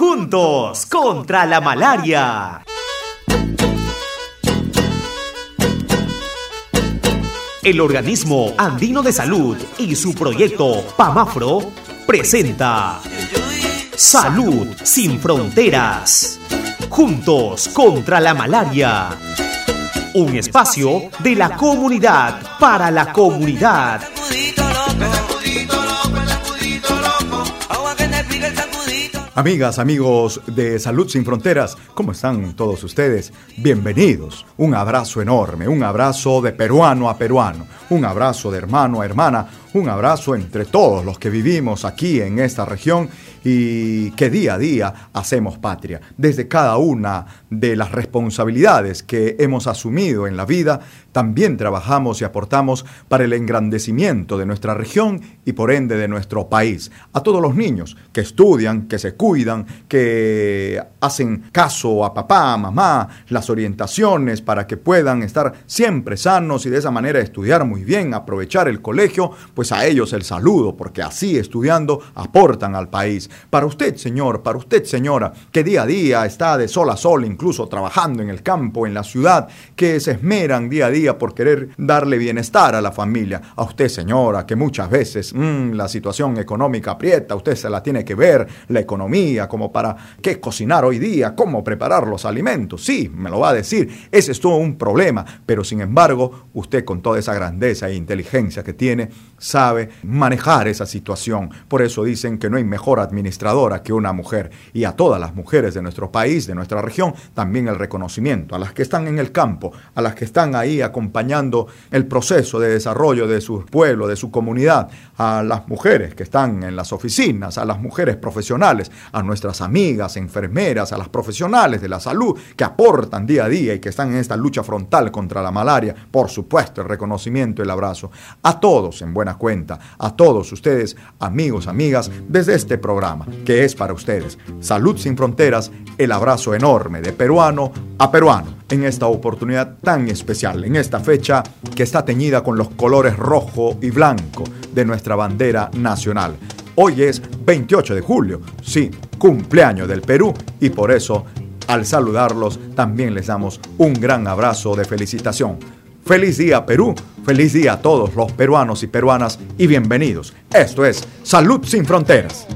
Juntos contra la malaria. El organismo andino de salud y su proyecto PAMAFRO presenta Salud sin fronteras. Juntos contra la malaria. Un espacio de la comunidad para la comunidad. Amigas, amigos de Salud Sin Fronteras, ¿cómo están todos ustedes? Bienvenidos. Un abrazo enorme, un abrazo de peruano a peruano, un abrazo de hermano a hermana, un abrazo entre todos los que vivimos aquí en esta región y que día a día hacemos patria. Desde cada una de las responsabilidades que hemos asumido en la vida, también trabajamos y aportamos para el engrandecimiento de nuestra región y por ende de nuestro país. A todos los niños que estudian, que se cuidan, que hacen caso a papá, mamá, las orientaciones para que puedan estar siempre sanos y de esa manera estudiar muy bien, aprovechar el colegio, pues a ellos el saludo, porque así estudiando aportan al país. Para usted, señor, para usted, señora, que día a día está de sol a sol, incluso trabajando en el campo, en la ciudad, que se esmeran día a día por querer darle bienestar a la familia. A usted, señora, que muchas veces mmm, la situación económica aprieta, usted se la tiene que ver, la economía, como para qué cocinar hoy día, cómo preparar los alimentos. Sí, me lo va a decir, ese es todo un problema, pero sin embargo, usted con toda esa grandeza e inteligencia que tiene, sabe manejar esa situación. Por eso dicen que no hay mejor administradora que una mujer. Y a todas las mujeres de nuestro país, de nuestra región, también el reconocimiento. A las que están en el campo, a las que están ahí acompañando el proceso de desarrollo de su pueblo, de su comunidad, a las mujeres que están en las oficinas, a las mujeres profesionales, a nuestras amigas, enfermeras, a las profesionales de la salud que aportan día a día y que están en esta lucha frontal contra la malaria. Por supuesto, el reconocimiento, el abrazo. A todos en buena cuenta a todos ustedes, amigos, amigas, desde este programa, que es para ustedes. Salud sin fronteras, el abrazo enorme de peruano a peruano en esta oportunidad tan especial, en esta fecha que está teñida con los colores rojo y blanco de nuestra bandera nacional. Hoy es 28 de julio, sí, cumpleaños del Perú y por eso al saludarlos también les damos un gran abrazo de felicitación. Feliz día Perú, feliz día a todos los peruanos y peruanas y bienvenidos. Esto es Salud sin Fronteras.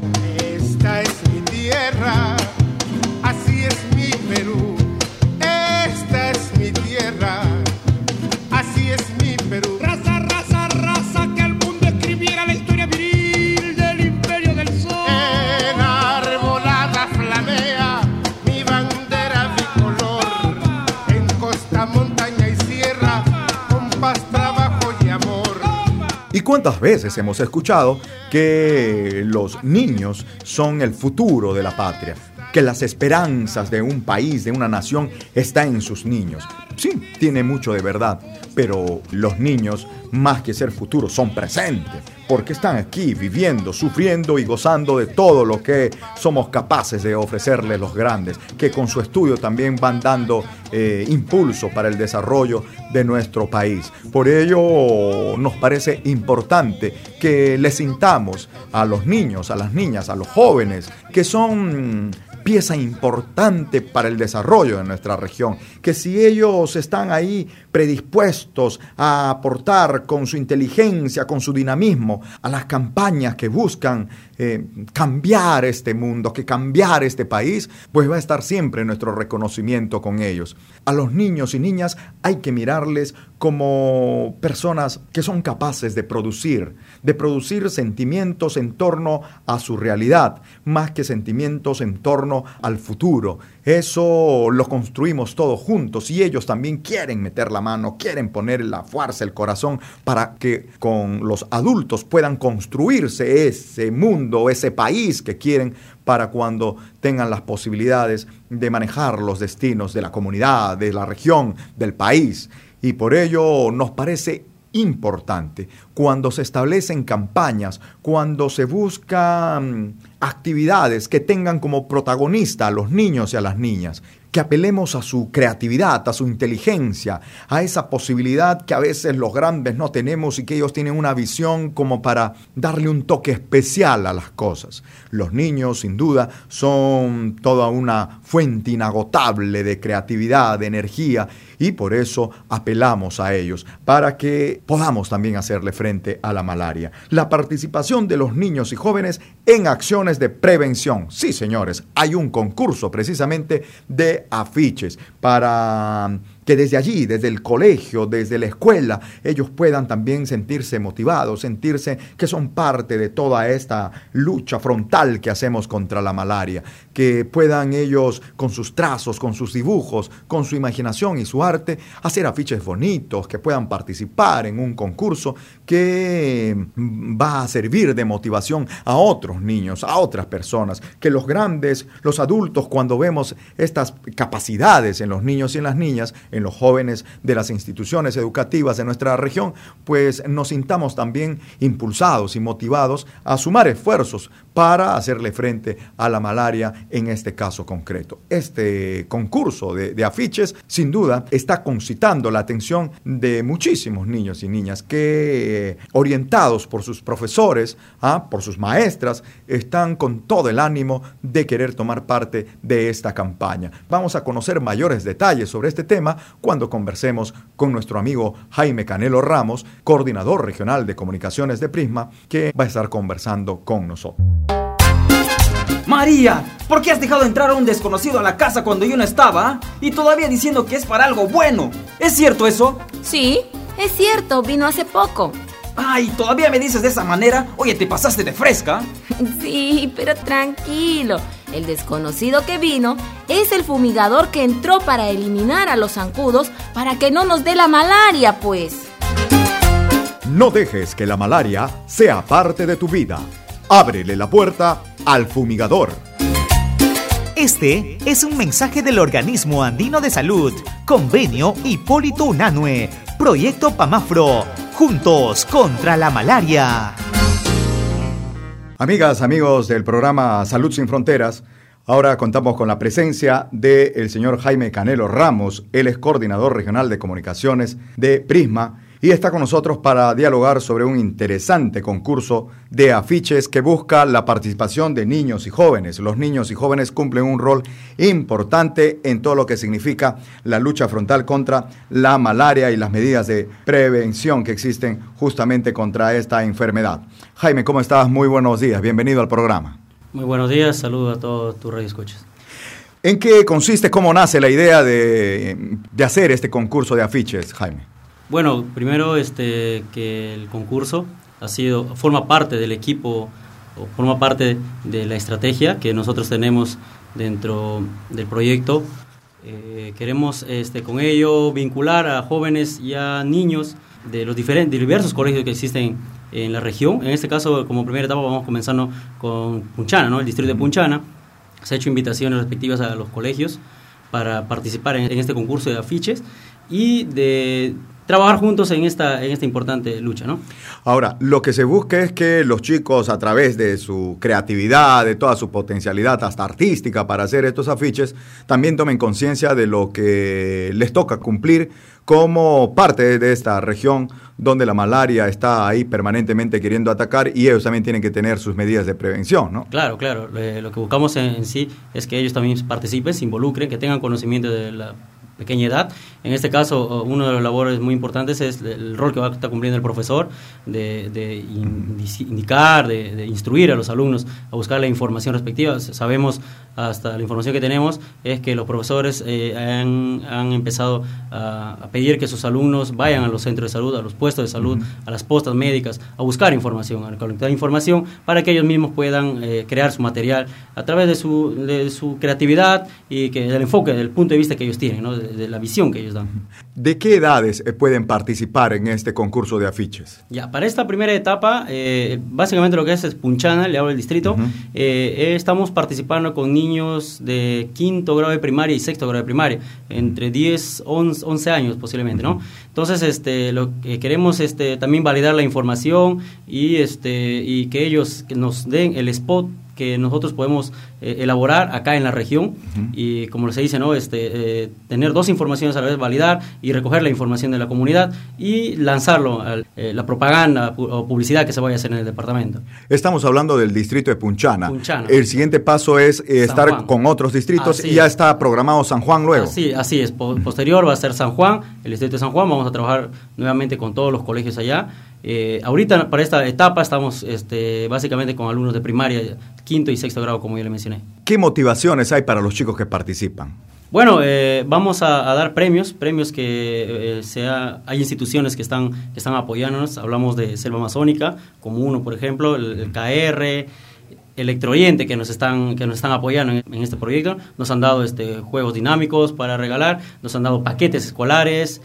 Cuántas veces hemos escuchado que los niños son el futuro de la patria? Que las esperanzas de un país, de una nación, están en sus niños. Sí, tiene mucho de verdad, pero los niños, más que ser futuro, son presentes, porque están aquí viviendo, sufriendo y gozando de todo lo que somos capaces de ofrecerles los grandes, que con su estudio también van dando eh, impulso para el desarrollo de nuestro país. Por ello nos parece importante que les sintamos a los niños, a las niñas, a los jóvenes, que son pieza importante para el desarrollo de nuestra región, que si ellos están ahí predispuestos a aportar con su inteligencia, con su dinamismo, a las campañas que buscan eh, cambiar este mundo, que cambiar este país, pues va a estar siempre nuestro reconocimiento con ellos. A los niños y niñas hay que mirarles como personas que son capaces de producir, de producir sentimientos en torno a su realidad, más que sentimientos en torno al futuro. Eso lo construimos todos juntos y ellos también quieren meter la mano, quieren poner la fuerza, el corazón, para que con los adultos puedan construirse ese mundo, ese país que quieren para cuando tengan las posibilidades de manejar los destinos de la comunidad, de la región, del país. Y por ello nos parece importante cuando se establecen campañas, cuando se buscan actividades que tengan como protagonista a los niños y a las niñas, que apelemos a su creatividad, a su inteligencia, a esa posibilidad que a veces los grandes no tenemos y que ellos tienen una visión como para darle un toque especial a las cosas. Los niños, sin duda, son toda una fuente inagotable de creatividad, de energía, y por eso apelamos a ellos, para que podamos también hacerle frente a la malaria. La participación de los niños y jóvenes en acciones de prevención. Sí, señores, hay un concurso precisamente de afiches para que desde allí, desde el colegio, desde la escuela, ellos puedan también sentirse motivados, sentirse que son parte de toda esta lucha frontal que hacemos contra la malaria, que puedan ellos con sus trazos, con sus dibujos, con su imaginación y su arte, hacer afiches bonitos, que puedan participar en un concurso que va a servir de motivación a otros niños, a otras personas, que los grandes, los adultos, cuando vemos estas capacidades en los niños y en las niñas, en los jóvenes de las instituciones educativas de nuestra región, pues nos sintamos también impulsados y motivados a sumar esfuerzos para hacerle frente a la malaria en este caso concreto. Este concurso de, afiches, sin duda, está concitando la atención de muchísimos niños y niñas que, orientados por sus profesores, ¿ah? por sus maestras, están con todo el ánimo de querer tomar parte de esta campaña. Vamos a conocer mayores detalles sobre este tema cuando conversemos con nuestro amigo Jaime Canelo Ramos, coordinador regional de comunicaciones de Prisma, que va a estar conversando con nosotros. María, ¿por qué has dejado entrar a un desconocido a la casa cuando yo no estaba? Y todavía diciendo que es para algo bueno. ¿Es cierto eso? Sí, es cierto, vino hace poco. Ay, ¿todavía me dices de esa manera? Oye, te pasaste de fresca. Sí, pero tranquilo. El desconocido que vino es el fumigador que entró para eliminar a los zancudos para que no nos dé la malaria, pues. No dejes que la malaria sea parte de tu vida. Ábrele la puerta al fumigador. Este es un mensaje del Organismo Andino de Salud, Convenio Hipólito Unanue, Proyecto Pamafro, juntos contra la malaria. Amigas, amigos del programa Salud sin Fronteras, ahora contamos con la presencia del señor Jaime Canelo Ramos, él es coordinador regional de comunicaciones de Prisma y está con nosotros para dialogar sobre un interesante concurso de afiches que busca la participación de niños y jóvenes. Los niños y jóvenes cumplen un rol importante en todo lo que significa la lucha frontal contra la malaria y las medidas de prevención que existen justamente contra esta enfermedad. Jaime, ¿cómo estás? Muy buenos días, bienvenido al programa. Muy buenos días, saludos a todos tus radioescuchas. ¿En qué consiste, cómo nace la idea de, de hacer este concurso de afiches, Jaime? Bueno, primero este, que el concurso ha sido, forma parte del equipo o forma parte de la estrategia que nosotros tenemos dentro del proyecto. Eh, queremos este, con ello vincular a jóvenes y a niños de los diferentes, diversos colegios que existen en la región. En este caso, como primera etapa, vamos comenzando con Punchana, ¿no? el distrito de Punchana. Se ha hecho invitaciones respectivas a los colegios para participar en este concurso de afiches y de trabajar juntos en esta, en esta importante lucha, ¿no? Ahora, lo que se busca es que los chicos, a través de su creatividad, de toda su potencialidad, hasta artística, para hacer estos afiches, también tomen conciencia de lo que les toca cumplir como parte de esta región donde la malaria está ahí permanentemente queriendo atacar y ellos también tienen que tener sus medidas de prevención, ¿no? Claro, claro. lo que buscamos en sí es que ellos también participen, se involucren, que tengan conocimiento de la pequeña edad. En este caso, uno de los labores muy importantes es el rol que va a estar cumpliendo el profesor de, indicar, de, instruir a los alumnos a buscar la información respectiva. Sabemos, hasta la información que tenemos, es que los profesores eh, han, empezado a, pedir que sus alumnos vayan a los centros de salud, a los puestos de salud, a las postas médicas, a buscar información, a conectar información para que ellos mismos puedan eh, crear su material a través de su, de su creatividad y que del enfoque, del punto de vista que ellos tienen, ¿no? De, la visión que ellos dan. ¿De qué edades eh, pueden participar en este concurso de afiches? Ya, para esta primera etapa, eh, básicamente lo que es es Punchana, le hablo del distrito, eh, estamos participando con niños de quinto grado de primaria y sexto grado de primaria, entre 10, 11, 11 años posiblemente, ¿no? Entonces, este, lo que queremos este, también validar la información y, este, y que ellos nos den el spot que nosotros podemos eh, elaborar acá en la región y como se dice, ¿no? este, eh, tener dos informaciones a la vez, validar y recoger la información de la comunidad y lanzarlo a eh, la propaganda pu- o publicidad que se vaya a hacer en el departamento. Estamos hablando del distrito de Punchana. Punchana. El siguiente paso es eh, estar Juan. con otros distritos Así y ya es. está programado San Juan luego. Así, así es. Po- posterior va a ser San Juan, el distrito de San Juan. Vamos a trabajar nuevamente con todos los colegios allá. Eh, ahorita, para esta etapa, estamos este, básicamente con alumnos de primaria, quinto y sexto grado, como ya le mencioné. ¿Qué motivaciones hay para los chicos que participan? Bueno, eh, vamos a, a dar premios, premios que eh, sea, hay instituciones que están, que están apoyándonos. Hablamos de Selva Amazónica, como uno, por ejemplo, el, el KR, Electrooriente, que nos están, que nos están apoyando en, en este proyecto. Nos han dado este, juegos dinámicos para regalar, nos han dado paquetes escolares.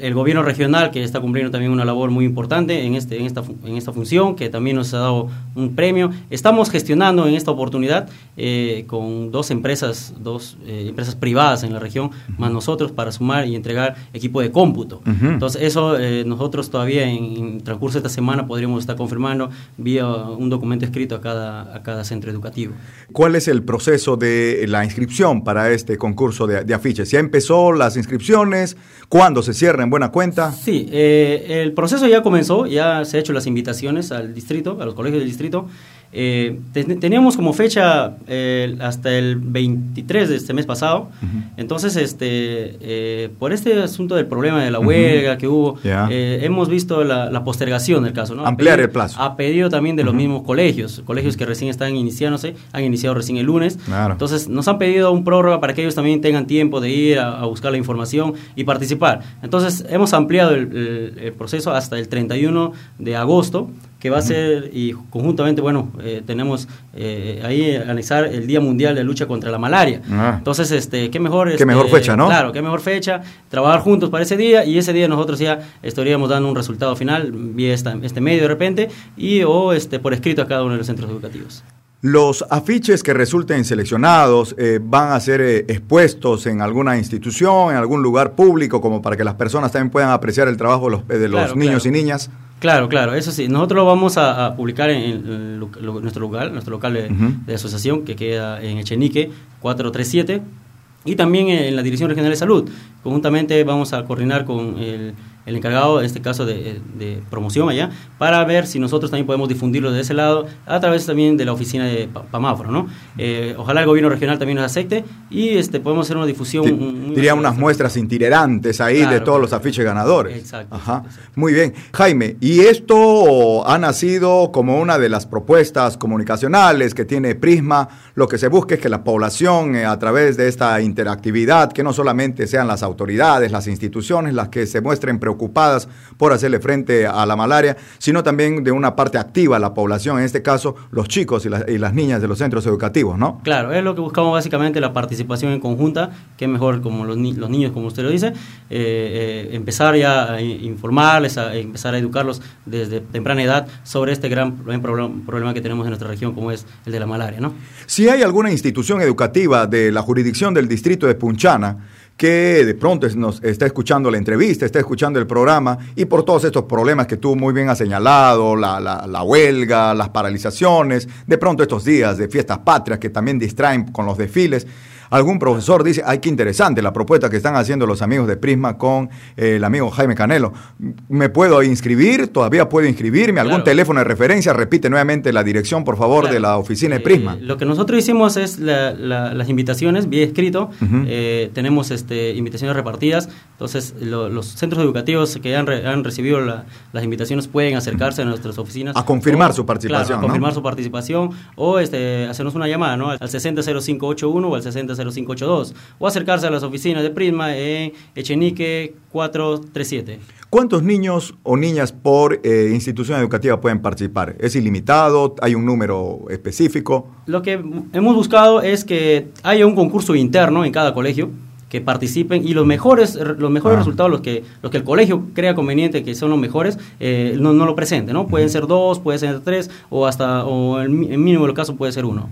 El gobierno regional, que está cumpliendo también una labor muy importante en, este, en, esta, en esta función, que también nos ha dado un premio. Estamos gestionando en esta oportunidad eh, con dos empresas, dos eh, empresas privadas en la región, más nosotros, para sumar y entregar equipo de cómputo. Ujú. Entonces, eso eh, nosotros todavía en, en transcurso de esta semana podríamos estar confirmando vía un documento escrito a cada, a cada centro educativo. ¿Cuál es el proceso de la inscripción para este concurso de, de afiches? ¿Ya empezó las inscripciones? ¿Cuándo se cierra en buena cuenta? Sí, eh, el proceso ya comenzó, ya se han hecho las invitaciones al distrito, a los colegios del distrito. Eh, ten- teníamos como fecha eh, hasta el 23 de este mes pasado. Entonces, este, eh, por este asunto del problema de la huelga que hubo, Ya. eh, hemos visto la, la postergación del caso. ¿no? Ampliar pedido- el plazo. A pedido también de los mismos colegios, colegios que recién están iniciándose, han iniciado recién el lunes. Claro. Entonces, nos han pedido un prórroga para que ellos también tengan tiempo de ir a, a buscar la información y participar. Entonces, hemos ampliado el, el- el proceso hasta el 31 de agosto, que va a ser, y conjuntamente, bueno, eh, tenemos eh, ahí anexar el Día Mundial de Lucha contra la Malaria. Ah. Entonces, este, qué mejor... Qué este, mejor fecha, ¿no? Claro, qué mejor fecha, trabajar juntos para ese día y ese día nosotros ya estaríamos dando un resultado final vía esta- este medio de repente y o este por escrito a cada uno de los centros educativos. Los afiches que resulten seleccionados eh, van a ser eh, expuestos en alguna institución, en algún lugar público, como para que las personas también puedan apreciar el trabajo de los, eh, de los Claro, niños claro. y niñas. Claro, claro, eso sí. Nosotros lo vamos a, a publicar en, el lu- lu- nuestro local, nuestro local de, de asociación que queda en Echenique 437 y también en la Dirección Regional de Salud. Conjuntamente vamos a coordinar con el, el encargado, en este caso de, de promoción allá, para ver si nosotros también podemos difundirlo de ese lado a través también de la oficina de Pa- Pamáforo, ¿no? Eh, ojalá el gobierno regional también nos acepte y este podemos hacer una difusión. Di- muy Diría unas muestras itinerantes ahí de todos claro. los afiches ganadores. Exacto, Ajá. exacto. Muy bien. Jaime, y esto ha nacido como una de las propuestas comunicacionales que tiene Prisma. Lo que se busca es que la población, eh, a través de esta interactividad, que no solamente sean las autoridades, las instituciones las que se muestren preocupadas por hacerle frente a la malaria, sino también de una parte activa la población, en este caso los chicos y, las- y las niñas de los centros educativos, ¿no? Claro, es lo que buscamos básicamente, la participación en conjunta, que mejor como los, ni- los niños, como usted lo dice, eh, eh, empezar ya a informarles, a, a empezar a educarlos desde temprana edad sobre este gran, gran problem- problema que tenemos en nuestra región, como es el de la malaria, ¿no? Si hay alguna institución educativa de la jurisdicción del distrito de Punchana que de pronto nos está escuchando la entrevista, está escuchando el programa y por todos estos problemas que tú muy bien has señalado, la, la- la huelga, las paralizaciones, de pronto estos días de fiestas patrias que también distraen con los desfiles, algún profesor dice, ay, qué interesante la propuesta que están haciendo los amigos de Prisma con eh, el amigo Jaime Canelo. ¿Me puedo inscribir? ¿Todavía puedo inscribirme? ¿Algún Claro. teléfono de referencia? Repite nuevamente la dirección, por favor, de la oficina de Eh, Prisma. lo que nosotros hicimos es la- la- las invitaciones vía escrito. Eh, tenemos este, invitaciones repartidas. Entonces, lo- los centros educativos que han, re- han recibido la- las invitaciones pueden acercarse a nuestras oficinas. A confirmar O- su participación, claro, a ¿no? confirmar su participación o este, hacernos una llamada ¿no? al 600581 o al 600582 o acercarse a las oficinas de Prisma en Echenique 437. ¿Cuántos niños o niñas por eh, institución educativa pueden participar? ¿Es ilimitado? ¿Hay un número específico? Lo que hemos buscado es que haya un concurso interno en cada colegio que participen y los mejores los mejores Ah. resultados los que los que el colegio crea conveniente que son los mejores eh, no, no lo presente no pueden ser dos pueden ser tres o hasta o el, el mínimo de los casos puede ser uno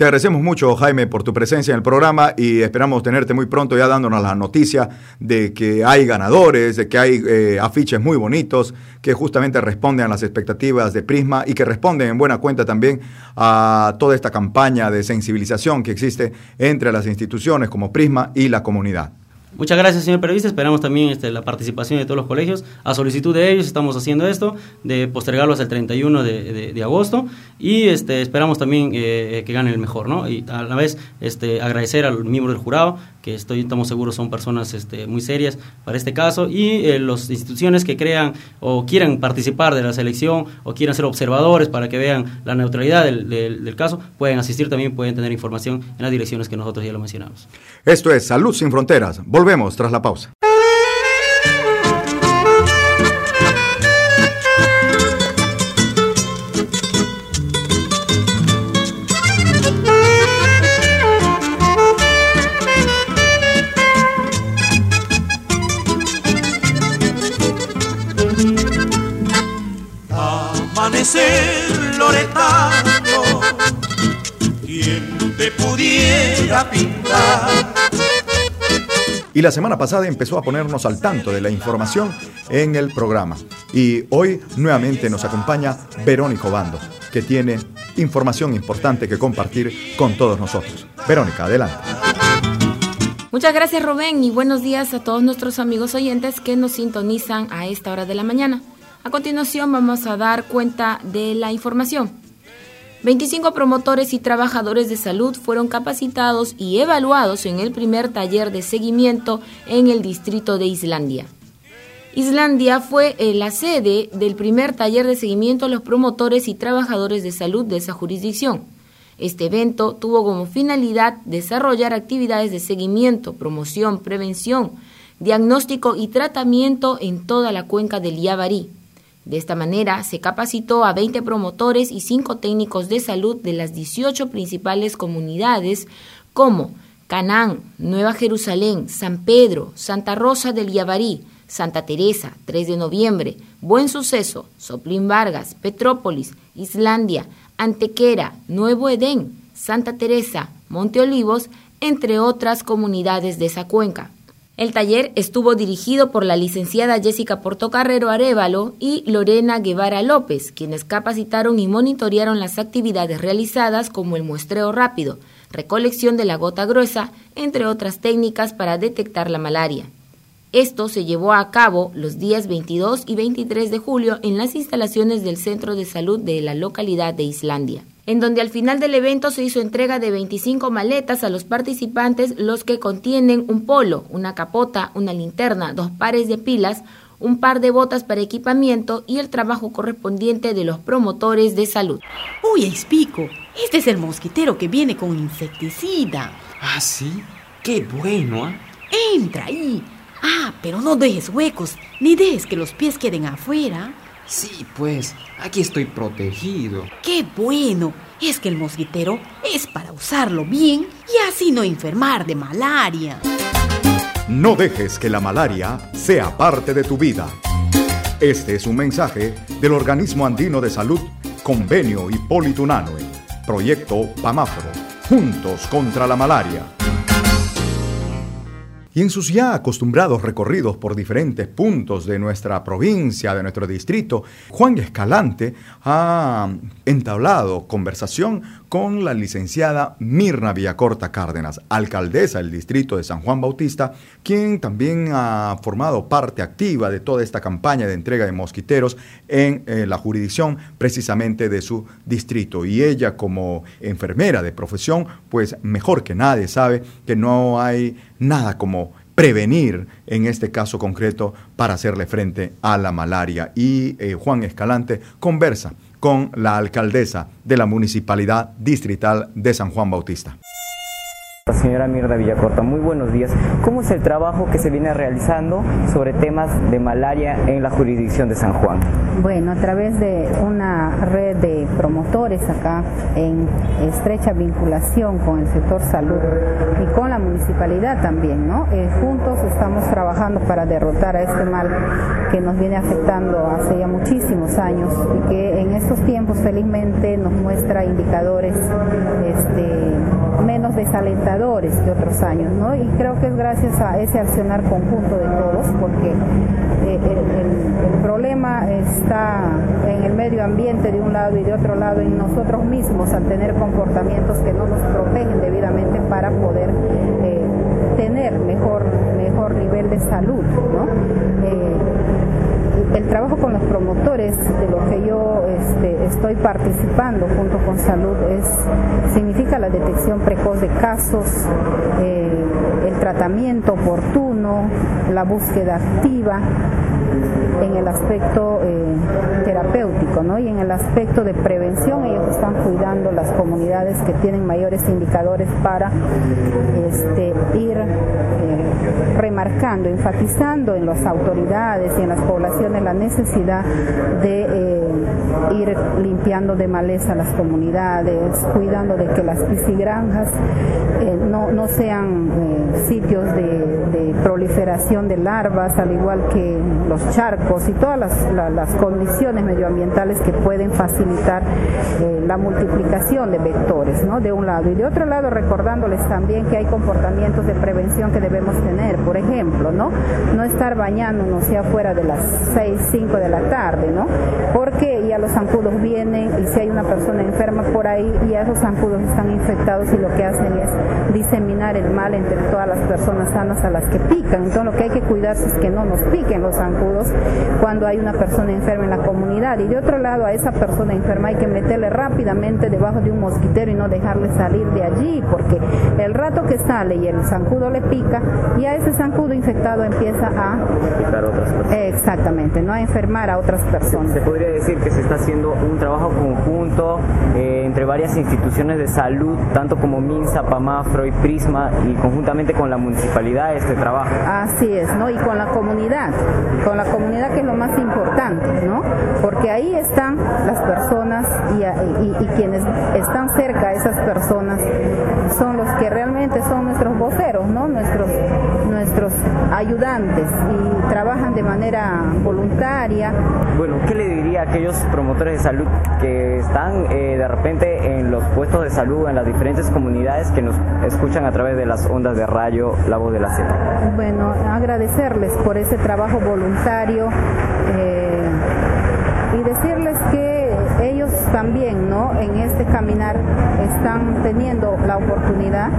Te agradecemos mucho, Jaime, por tu presencia en el programa y esperamos tenerte muy pronto ya dándonos la noticia de que hay ganadores, de que hay eh, afiches muy bonitos que justamente responden a las expectativas de Prisma y que responden en buena cuenta también a toda esta campaña de sensibilización que existe entre las instituciones como Prisma y la comunidad. Muchas gracias, señor periodista. Esperamos también este, la participación de todos los colegios. A solicitud de ellos estamos haciendo esto, de postergarlo hasta el 31 de, de, agosto y este, esperamos también eh, que gane el mejor, ¿no? Y a la vez este, agradecer al miembro del jurado, que estoy, estamos seguros son personas este, muy serias para este caso, y eh, las instituciones que crean o quieran participar de la selección o quieran ser observadores para que vean la neutralidad del, del, del caso, pueden asistir también, pueden tener información en las direcciones que nosotros ya lo mencionamos. Esto es Salud sin Fronteras. Volvemos tras la pausa. Loretano, quien te pudiera pintar y la semana pasada empezó a ponernos al tanto de la información en el programa. Y hoy nuevamente nos acompaña Verónica Obando, que tiene información importante que compartir con todos nosotros. Verónica, adelante. Muchas gracias Rubén y buenos días a todos nuestros amigos oyentes que nos sintonizan a esta hora de la mañana. A continuación vamos a dar cuenta de la información. 25 promotores y trabajadores de salud fueron capacitados y evaluados en el primer taller de seguimiento en el distrito de Islandia. Islandia fue eh, la sede del primer taller de seguimiento a los promotores y trabajadores de salud de esa jurisdicción. Este evento tuvo como finalidad desarrollar actividades de seguimiento, promoción, prevención, diagnóstico y tratamiento en toda la cuenca del Yabarí. De esta manera, se capacitó a 20 promotores y 5 técnicos de salud de las 18 principales comunidades como Canaán, Nueva Jerusalén, San Pedro, Santa Rosa del Yabarí, Santa Teresa, 3 de noviembre, Buen Suceso, Soplín Vargas, Petrópolis, Islandia, Antequera, Nuevo Edén, Santa Teresa, Monte Olivos, entre otras comunidades de esa cuenca. El taller estuvo dirigido por la licenciada Jessica Portocarrero Arevalo y Lorena Guevara López, quienes capacitaron y monitorearon las actividades realizadas como el muestreo rápido, recolección de la gota gruesa, entre otras técnicas para detectar la malaria. Esto se llevó a cabo los días 22 y 23 de julio en las instalaciones del Centro de Salud de la localidad de Islandia en donde al final del evento se hizo entrega de 25 maletas a los participantes, los que contienen un polo, una capota, una linterna, dos pares de pilas, un par de botas para equipamiento y el trabajo correspondiente de los promotores de salud. Uy, Espico, este es el mosquitero que viene con insecticida. Ah, sí, qué bueno, ¿ah? Entra ahí. Ah, pero no dejes huecos, ni dejes que los pies queden afuera. Sí, pues, aquí estoy protegido. ¡Qué bueno! Es que el mosquitero es para usarlo bien y así no enfermar de malaria. No dejes que la malaria sea parte de tu vida. Este es un mensaje del Organismo Andino de Salud, Convenio Hipólito Unanue, Proyecto PAMAFRO, Juntos contra la Malaria. Y en sus ya acostumbrados recorridos por diferentes puntos de nuestra provincia, de nuestro distrito, Juan Escalante ha entablado conversación con la licenciada Mirna Villacorta Cárdenas, alcaldesa del distrito de San Juan Bautista, quien también ha formado parte activa de toda esta campaña de entrega de mosquiteros en eh, la jurisdicción precisamente de su distrito. Y ella como enfermera de profesión, pues mejor que nadie sabe que no hay nada como prevenir en este caso concreto para hacerle frente a la malaria. Y eh, Juan Escalante conversa con la alcaldesa de la Municipalidad Distrital de San Juan Bautista. Señora Mirna Villacorta, muy buenos días. ¿Cómo es el trabajo que se viene realizando sobre temas de malaria en la jurisdicción de San Juan? Bueno, a través de una red de promoción actores acá en estrecha vinculación con el sector salud y con la municipalidad también, ¿no? Eh, juntos estamos trabajando para derrotar a este mal que nos viene afectando hace ya muchísimos años y que en estos tiempos felizmente nos muestra indicadores este, menos desalentadores que otros años, ¿no? Y creo que es gracias a ese accionar conjunto de todos, porque eh, el, problema está en el medio ambiente de un lado y de otro lado en nosotros mismos al tener comportamientos que no nos protegen debidamente para poder eh, tener mejor, mejor nivel de salud, ¿no? Eh, el trabajo con los promotores de lo que yo este, estoy participando junto con salud es significa la detección precoz de casos, eh, el tratamiento oportuno, la búsqueda activa en el aspecto eh, terapéutico ¿no? y en el aspecto de prevención ellos están cuidando las comunidades que tienen mayores indicadores para este, ir eh, remarcando, enfatizando en las autoridades y en las poblaciones la necesidad de eh, ir limpiando de maleza las comunidades, cuidando de que las piscigranjas no, no sean sitios de proliferación de larvas, al igual que los charcos y todas las, la- las condiciones medioambientales que pueden facilitar eh, la multiplicación de vectores, ¿no? De un lado. Y de otro lado, recordándoles también que hay comportamientos de prevención que debemos tener. Por ejemplo, ¿no? No estar bañándonos ya fuera de las 6, 5 de la tarde, ¿no? Porque ya los zancudos vienen y si hay una persona enferma por ahí, ya esos zancudos están infectados y lo que hacen es diseminar el mal entre todas las personas sanas a las que pican. Entonces lo que hay que cuidarse es que no nos piquen los zancudos cuando hay una persona enferma en la comunidad. Y de otro lado, a esa persona enferma hay que meterle rápidamente debajo de un mosquitero y no dejarle salir de allí, porque el rato que sale y el zancudo le pica, ya ese zancudo infectado empieza a... Picar otras personas. Exactamente, no a enfermar a otras personas. Se podría decir que se está haciendo un trabajo conjunto eh, entre varias instituciones de salud, tanto como MINSA, PAMAFRO y PRISMA, y conjuntamente con la municipalidad este trabajo. Así es, ¿no? Y con la comunidad, con la comunidad que es lo más importante, ¿no? Porque ahí están las personas y, y- y quienes están cerca a esas personas son los que realmente son nuestros voceros, ¿no? Nuestros, nuestros ayudantes y trabajan de manera voluntaria. Bueno, ¿qué le diría a aquellos promotores de salud que están eh, de repente en los puestos de salud en las diferentes comunidades que nos escuchan a través de las ondas de rayo La Voz de la Sierra? Bueno, agradecerles por ese trabajo voluntario eh, y decirles que también, ¿no? En este caminar están teniendo la oportunidad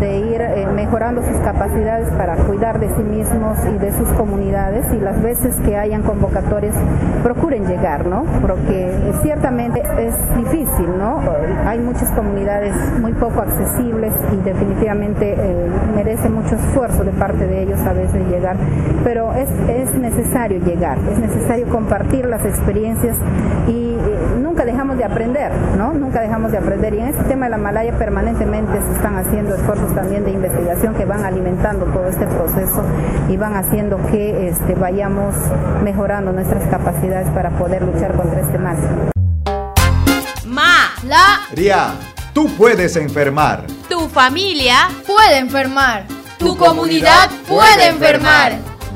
de ir eh, mejorando sus capacidades para cuidar de sí mismos y de sus comunidades y las veces que hayan convocatorias procuren llegar, ¿no? Porque ciertamente es difícil, ¿no? Hay muchas comunidades muy poco accesibles y definitivamente eh, merece mucho esfuerzo de parte de ellos a veces llegar, pero es, es necesario llegar, es necesario compartir las experiencias y eh, dejamos de aprender, ¿no? Nunca dejamos de aprender y en este tema de la Malaya permanentemente se están haciendo esfuerzos también de investigación que van alimentando todo este proceso y van haciendo que este, vayamos mejorando nuestras capacidades para poder luchar contra este mal. Ma, la, Ria, tú puedes enfermar. tu familia, Puede enfermar. tu comunidad puede enfermar.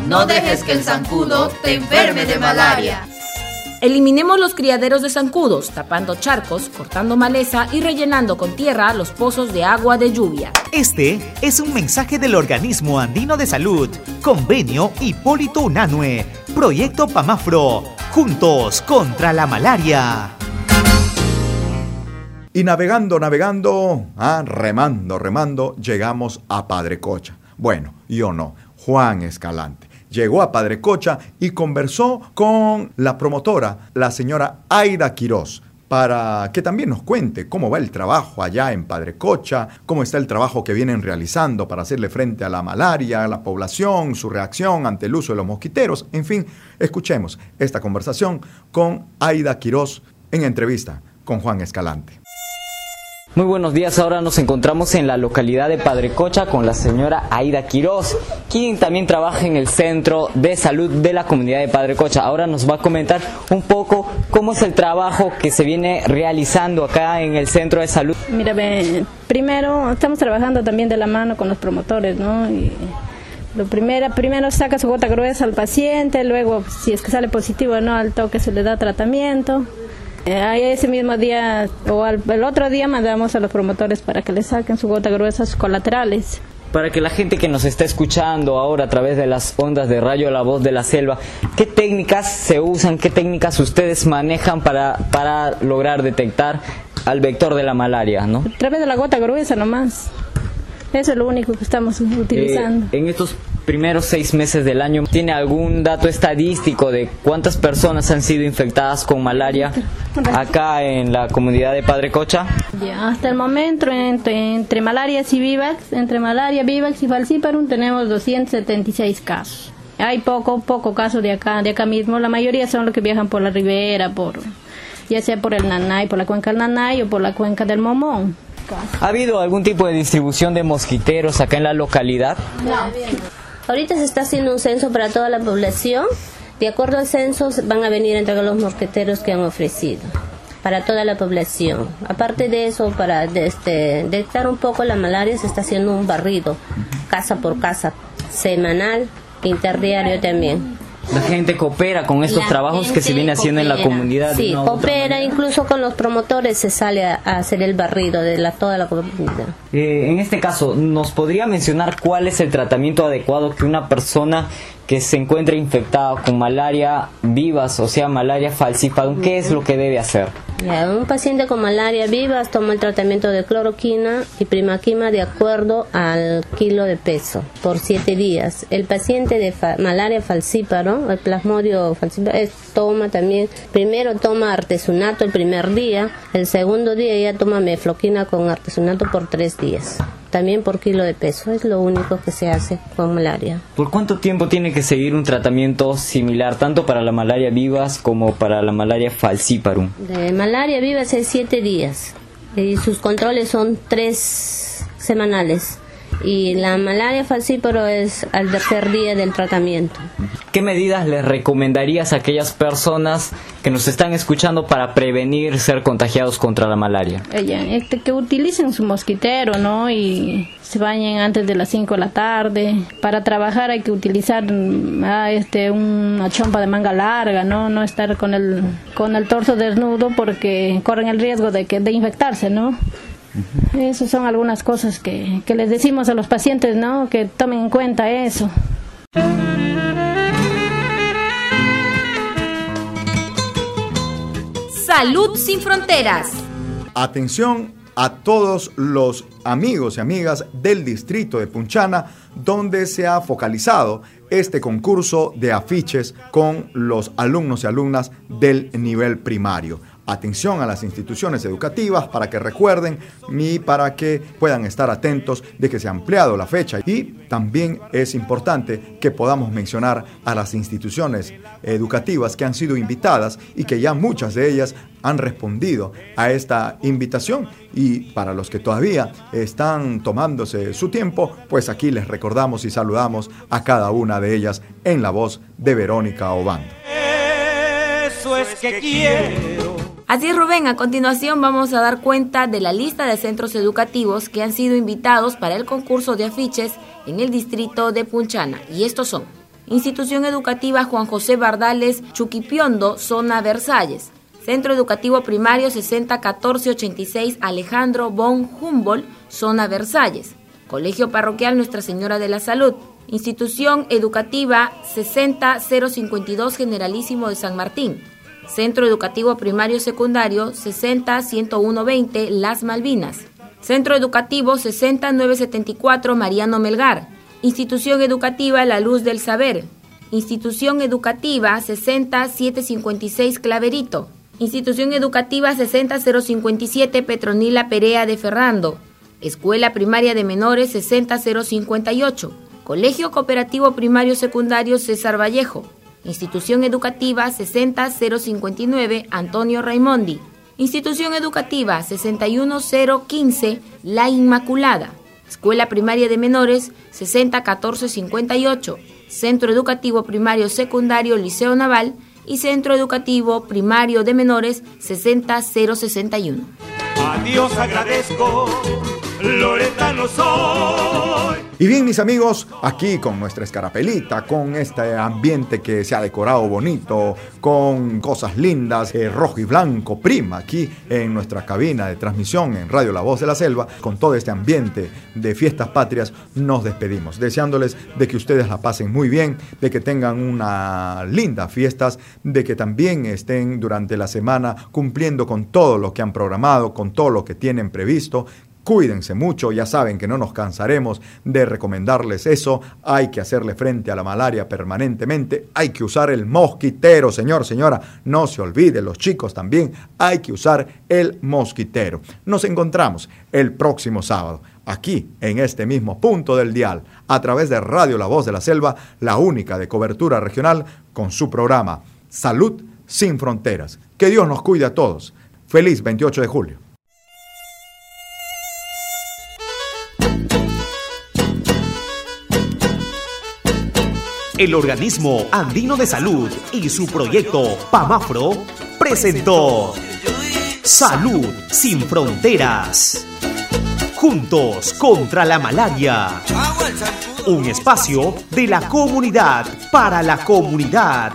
No dejes que el zancudo te enferme de malaria. Eliminemos los criaderos de zancudos, tapando charcos, cortando maleza y rellenando con tierra los pozos de agua de lluvia. Este es un mensaje del Organismo Andino de Salud, Convenio Hipólito Unanue, Proyecto Pamafro, juntos contra la malaria. Y navegando, navegando, ah, remando, remando, llegamos a Padre Cocha. Bueno, yo no, Juan Escalante. Llegó a Padre Cocha y conversó con la promotora, la señora Aida Quirós, para que también nos cuente cómo va el trabajo allá en Padre Cocha, cómo está el trabajo que vienen realizando para hacerle frente a la malaria, a la población, su reacción ante el uso de los mosquiteros. En fin, escuchemos esta conversación con Aida Quirós en entrevista con Juan Escalante. Muy buenos días, ahora nos encontramos en la localidad de Padre Cocha con la señora Aida Quiroz, quien también trabaja en el centro de salud de la comunidad de Padre Cocha. Ahora nos va a comentar un poco cómo es el trabajo que se viene realizando acá en el centro de salud. Mira, primero estamos trabajando también de la mano con los promotores, ¿no? Y lo primero, primero saca su gota gruesa al paciente, luego si es que sale positivo no, al toque se le da tratamiento. Eh, ese mismo día o al, el otro día mandamos a los promotores para que le saquen su gota gruesa sus colaterales. Para que la gente que nos está escuchando ahora a través de las ondas de rayo La Voz de la Selva, ¿qué técnicas se usan, qué técnicas ustedes manejan para, para lograr detectar al vector de la malaria? ¿no? A través de la gota gruesa nomás. Eso es lo único que estamos utilizando. Eh, en estos primeros seis meses del año, ¿tiene algún dato estadístico de cuántas personas han sido infectadas con malaria acá en la comunidad de Padre Cocha? Ya, hasta el momento, entre, entre malarias y vivax, entre malaria, vivax y falciparum, tenemos 276 casos. Hay poco, poco casos de acá, de acá mismo. La mayoría son los que viajan por la ribera, por ya sea por el Nanay, por la cuenca del Nanay o por la cuenca del Momón. ¿Ha habido algún tipo de distribución de mosquiteros acá en la localidad? No. Ahorita se está haciendo un censo para toda la población. De acuerdo al censo van a venir a entregar los mosqueteros que han ofrecido para toda la población. Aparte de eso, para este, detectar un poco la malaria, se está haciendo un barrido, casa por casa, semanal, interdiario también. La gente coopera con estos trabajos que se viene haciendo en la comunidad. Sí, coopera, incluso con los promotores se sale a, hacer el barrido de la, toda la comunidad. Eh, en este caso, ¿nos podría mencionar cuál es el tratamiento adecuado que una persona que se encuentra infectada con malaria vivas, o sea, malaria falciparum, ¿qué es lo que debe hacer? Un paciente con malaria vivas toma el tratamiento de cloroquina y primaquima de acuerdo al kilo de peso por siete días. El paciente de malaria falcíparo, el plasmodio falcíparo, toma también, primero toma artesunato el primer día, el segundo día ya toma mefloquina con artesunato por tres días también por kilo de peso. Es lo único que se hace con malaria. ¿Por cuánto tiempo tiene que seguir un tratamiento similar, tanto para la malaria vivas como para la malaria falciparum? De malaria vivas es siete días y sus controles son tres semanales y la malaria falciparum es al tercer día del tratamiento. ¿Qué medidas les recomendarías a aquellas personas que nos están escuchando para prevenir ser contagiados contra la malaria? Este, que utilicen su mosquitero, ¿no? Y se bañen antes de las 5 de la tarde. Para trabajar hay que utilizar ah, este, una chompa de manga larga, ¿no? No estar con el, con el torso desnudo porque corren el riesgo de, que, de infectarse, ¿no? Esas son algunas cosas que, que les decimos a los pacientes, ¿no? Que tomen en cuenta eso. Salud sin fronteras. Atención a todos los amigos y amigas del distrito de Punchana, donde se ha focalizado este concurso de afiches con los alumnos y alumnas del nivel primario atención a las instituciones educativas para que recuerden y para que puedan estar atentos de que se ha ampliado la fecha. Y también es importante que podamos mencionar a las instituciones educativas que han sido invitadas y que ya muchas de ellas han respondido a esta invitación y para los que todavía están tomándose su tiempo, pues aquí les recordamos y saludamos a cada una de ellas en la voz de Verónica Obando. Eso es que quiero Así es, Rubén. A continuación vamos a dar cuenta de la lista de centros educativos que han sido invitados para el concurso de afiches en el distrito de Punchana. Y estos son Institución Educativa Juan José Bardales Chuquipiondo, zona Versalles. Centro Educativo Primario 601486 Alejandro Von Humboldt, zona Versalles. Colegio Parroquial Nuestra Señora de la Salud. Institución Educativa 60052 Generalísimo de San Martín. Centro Educativo Primario Secundario 60-101-20 Las Malvinas. Centro Educativo 60974 Mariano Melgar. Institución Educativa La Luz del Saber. Institución Educativa 60756 Claverito. Institución Educativa 60057 Petronila Perea de Ferrando. Escuela Primaria de Menores 60058. Colegio Cooperativo Primario Secundario César Vallejo. Institución Educativa 60059 Antonio Raimondi. Institución Educativa 61015 La Inmaculada. Escuela Primaria de Menores 601458. Centro Educativo Primario Secundario Liceo Naval y Centro Educativo Primario de Menores 60061. A Dios agradezco, Loretano soy. Y bien, mis amigos, aquí con nuestra escarapelita, con este ambiente que se ha decorado bonito, con cosas lindas, eh, rojo y blanco, prima, aquí en nuestra cabina de transmisión en Radio La Voz de la Selva, con todo este ambiente de fiestas patrias, nos despedimos, deseándoles de que ustedes la pasen muy bien, de que tengan una linda fiestas, de que también estén durante la semana cumpliendo con todo lo que han programado, con todo lo que tienen previsto, Cuídense mucho, ya saben que no nos cansaremos de recomendarles eso. Hay que hacerle frente a la malaria permanentemente. Hay que usar el mosquitero, señor, señora. No se olvide, los chicos también. Hay que usar el mosquitero. Nos encontramos el próximo sábado, aquí en este mismo punto del dial, a través de Radio La Voz de la Selva, la única de cobertura regional, con su programa Salud sin Fronteras. Que Dios nos cuide a todos. Feliz 28 de julio. El organismo andino de salud y su proyecto PAMAFRO presentó Salud sin fronteras. Juntos contra la malaria. Un espacio de la comunidad para la comunidad.